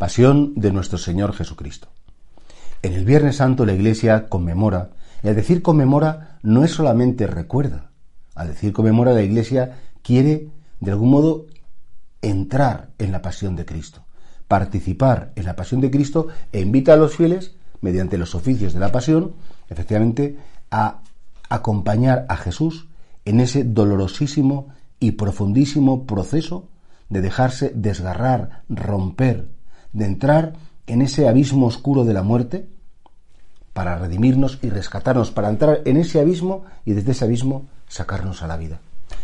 Pasión de nuestro Señor Jesucristo. En el Viernes Santo la Iglesia conmemora, y al decir conmemora no es solamente recuerda, al decir conmemora la Iglesia quiere de algún modo entrar en la pasión de Cristo, participar en la pasión de Cristo e invita a los fieles, mediante los oficios de la pasión, efectivamente, a acompañar a Jesús en ese dolorosísimo y profundísimo proceso de dejarse desgarrar, romper, de entrar en ese abismo oscuro de la muerte para redimirnos y rescatarnos, para entrar en ese abismo y desde ese abismo sacarnos a la vida.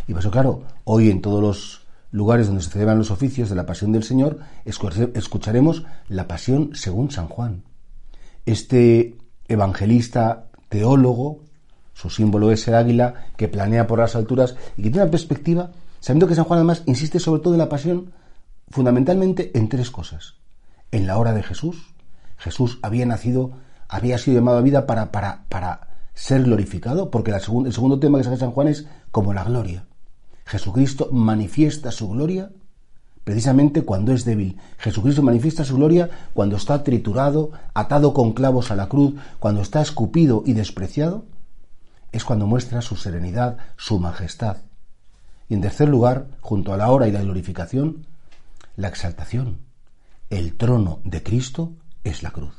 Y por eso, claro, hoy en todos los lugares donde se celebran los oficios de la Pasión del Señor, escucharemos la Pasión según San Juan. Este evangelista, teólogo, su símbolo es el águila que planea por las alturas y que tiene una perspectiva, sabiendo que San Juan además insiste sobre todo en la pasión fundamentalmente en tres cosas. En la hora de Jesús, Jesús había nacido, había sido llamado a vida para, para, para ser glorificado, porque el segundo tema que saca San Juan es como la gloria. Jesucristo manifiesta su gloria precisamente cuando es débil. Jesucristo manifiesta su gloria cuando está triturado, atado con clavos a la cruz, cuando está escupido y despreciado. Es cuando muestra su serenidad, su majestad. Y en tercer lugar, junto a la hora y la glorificación, la exaltación. El trono de Cristo es la cruz.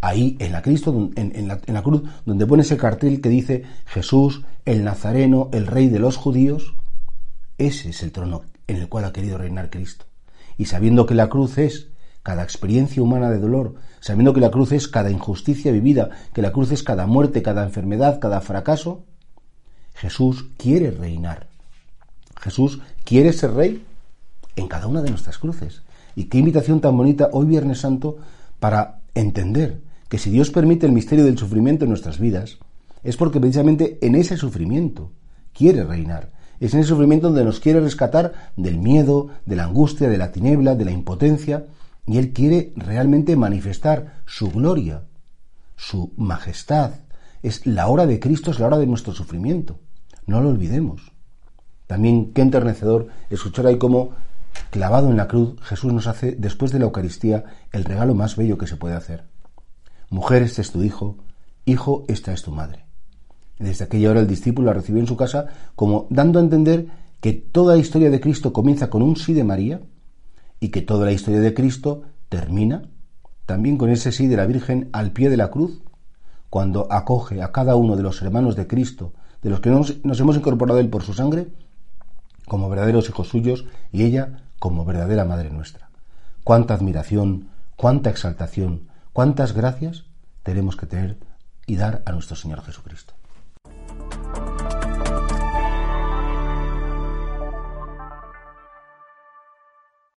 Ahí, en la, Cristo, en, la, cruz, donde pone ese cartel que dice Jesús, el Nazareno, el Rey de los judíos, ese es el trono en el cual ha querido reinar Cristo. Y sabiendo que la cruz es cada experiencia humana de dolor, sabiendo que la cruz es cada injusticia vivida, que la cruz es cada muerte, cada enfermedad, cada fracaso, Jesús quiere reinar. Jesús quiere ser rey en cada una de nuestras cruces. Y qué invitación tan bonita hoy Viernes Santo para entender que si Dios permite el misterio del sufrimiento en nuestras vidas, es porque precisamente en ese sufrimiento quiere reinar. Es en ese sufrimiento donde nos quiere rescatar del miedo, de la angustia, de la tiniebla, de la impotencia, y Él quiere realmente manifestar su gloria, su majestad. Es la hora de Cristo, es la hora de nuestro sufrimiento. No lo olvidemos. También qué enternecedor escuchar ahí cómo, clavado en la cruz, Jesús nos hace, después de la Eucaristía, el regalo más bello que se puede hacer. Mujer, este es tu hijo, hijo, esta es tu madre. Desde aquella hora el discípulo la recibió en su casa como dando a entender que toda la historia de Cristo comienza con un sí de María y que toda la historia de Cristo termina también con ese sí de la Virgen al pie de la cruz, cuando acoge a cada uno de los hermanos de Cristo, de los que nos, nos hemos incorporado Él por su sangre, como verdaderos hijos suyos y ella como verdadera Madre nuestra. Cuánta admiración, cuánta exaltación, cuántas gracias tenemos que tener y dar a nuestro Señor Jesucristo.